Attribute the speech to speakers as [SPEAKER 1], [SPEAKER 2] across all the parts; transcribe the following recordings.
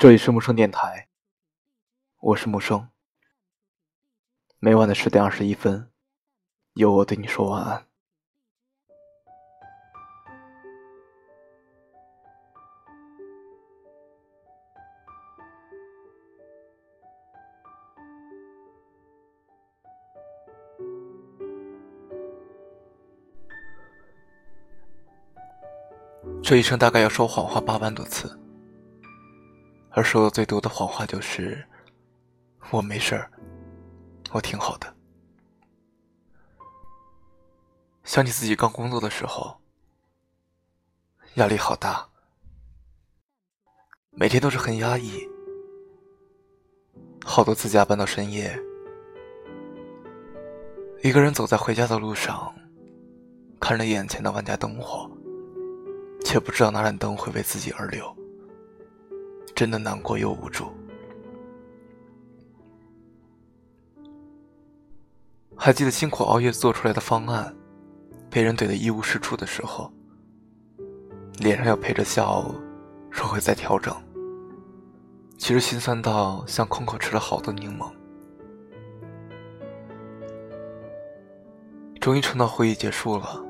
[SPEAKER 1] 这里是木生电台，我是木生。每晚的十点二十一分，由我对你说晚安。这一生大概要说谎话八万多次。而说的最多的谎话就是“我没事儿，我挺好的”。想起自己刚工作的时候，压力好大，每天都是很压抑，好多次加班到深夜，一个人走在回家的路上，看着眼前的万家灯火，却不知道哪盏灯会为自己而留。真的难过又无助。还记得辛苦熬夜做出来的方案，被人怼得一无是处的时候，脸上要陪着笑，说会再调整。其实心酸到像空口吃了好多柠檬。终于撑到会议结束了，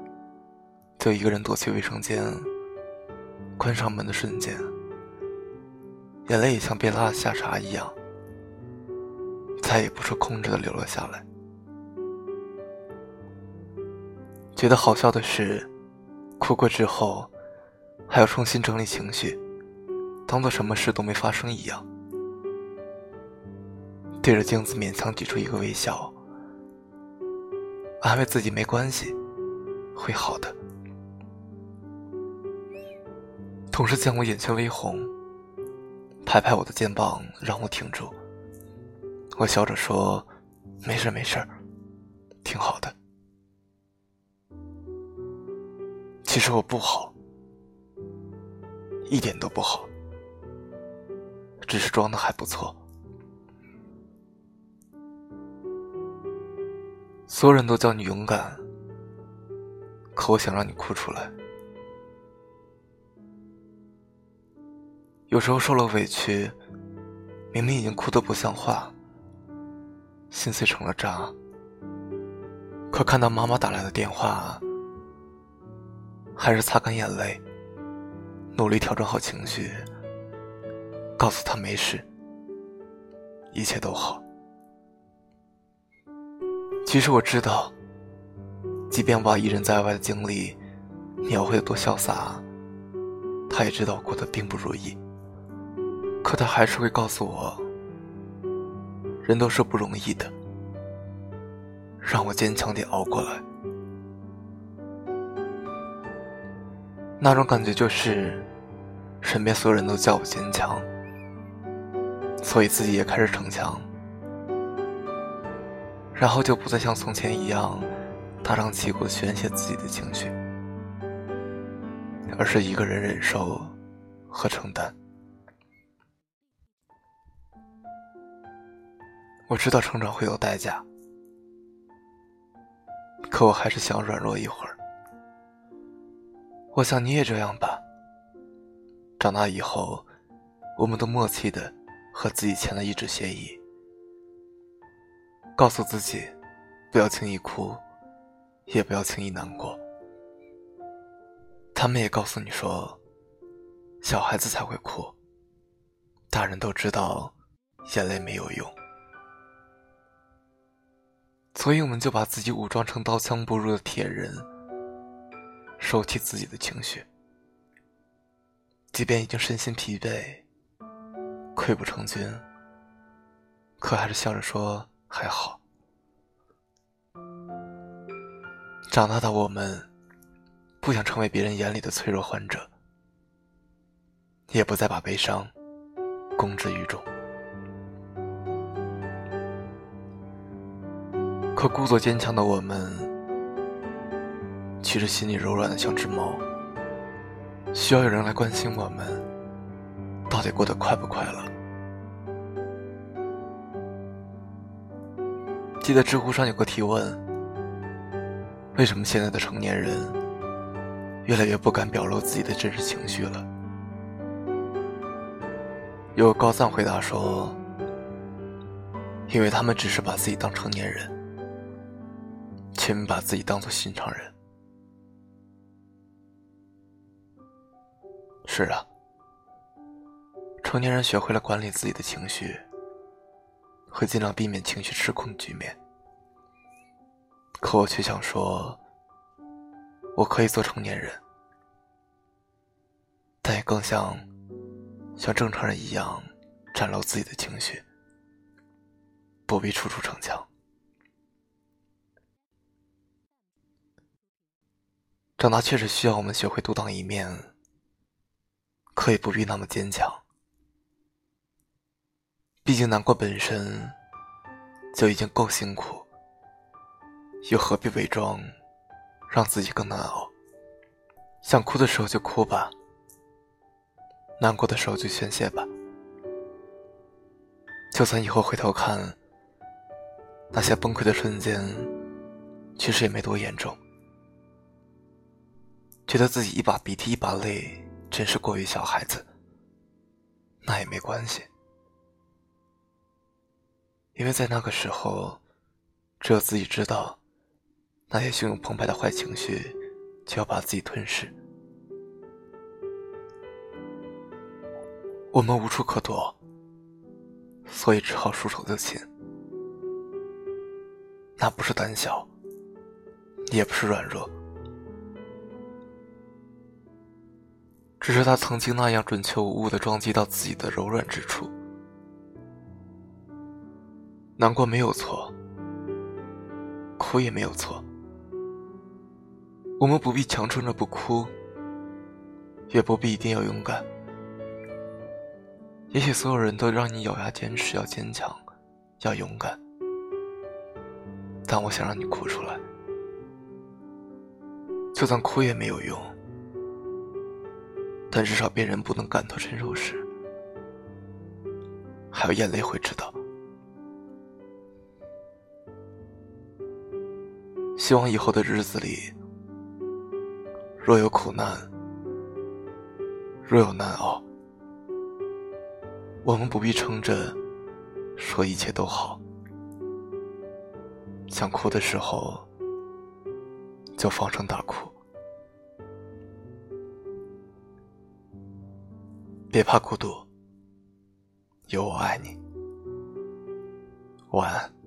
[SPEAKER 1] 就一个人躲去卫生间，关上门的瞬间。眼泪也像被拉了下闸一样，再也不受控制的流了下来。觉得好笑的是，哭过之后，还要重新整理情绪，当做什么事都没发生一样，对着镜子勉强挤出一个微笑，安慰自己没关系，会好的。同事见我眼圈微红。拍拍我的肩膀，让我挺住。我笑着说：“没事没事，挺好的。”其实我不好，一点都不好，只是装的还不错。所有人都叫你勇敢，可我想让你哭出来。有时候受了委屈，明明已经哭得不像话，心碎成了渣。可看到妈妈打来的电话，还是擦干眼泪，努力调整好情绪，告诉她没事，一切都好。其实我知道，即便把一人在外的经历描绘的多潇洒，他也知道过得并不如意。可他还是会告诉我，人都是不容易的，让我坚强点熬过来。那种感觉就是，身边所有人都叫我坚强，所以自己也开始逞强，然后就不再像从前一样大张旗鼓宣泄自己的情绪，而是一个人忍受和承担。我知道成长会有代价，可我还是想软弱一会儿。我想你也这样吧。长大以后，我们都默契的和自己签了一纸协议，告诉自己不要轻易哭，也不要轻易难过。他们也告诉你说，小孩子才会哭，大人都知道眼泪没有用。所以，我们就把自己武装成刀枪不入的铁人，收起自己的情绪，即便已经身心疲惫、溃不成军，可还是笑着说还好。长大的我们，不想成为别人眼里的脆弱患者，也不再把悲伤公之于众。可故作坚强的我们，其实心里柔软的像只猫，需要有人来关心我们，到底过得快不快乐。记得知乎上有个提问：为什么现在的成年人越来越不敢表露自己的真实情绪了？有高赞回答说：“因为他们只是把自己当成年人，却没把自己当做心上人。”是啊，成年人学会了管理自己的情绪，会尽量避免情绪失控的局面。可我却想说，我可以做成年人，但也更像像正常人一样展露自己的情绪，不必处处逞强。长大确实需要我们学会独当一面。可以不必那么坚强，毕竟难过本身就已经够辛苦，又何必伪装，让自己更难熬？想哭的时候就哭吧，难过的时候就宣泄吧。就算以后回头看，那些崩溃的瞬间，其实也没多严重，觉得自己一把鼻涕一把泪。真是过于小孩子，那也没关系，因为在那个时候，只有自己知道，那些汹涌澎湃的坏情绪就要把自己吞噬，我们无处可躲，所以只好束手就擒。那不是胆小，也不是软弱。只是他曾经那样准确无误的撞击到自己的柔软之处。难过没有错，哭也没有错。我们不必强撑着不哭，也不必一定要勇敢。也许所有人都让你咬牙坚持，要坚强，要勇敢。但我想让你哭出来，就算哭也没有用。但至少别人不能感同身受时，还有眼泪会知道。希望以后的日子里，若有苦难，若有难熬，我们不必撑着说一切都好。想哭的时候，就放声大哭。别怕孤独，有我爱你。晚安。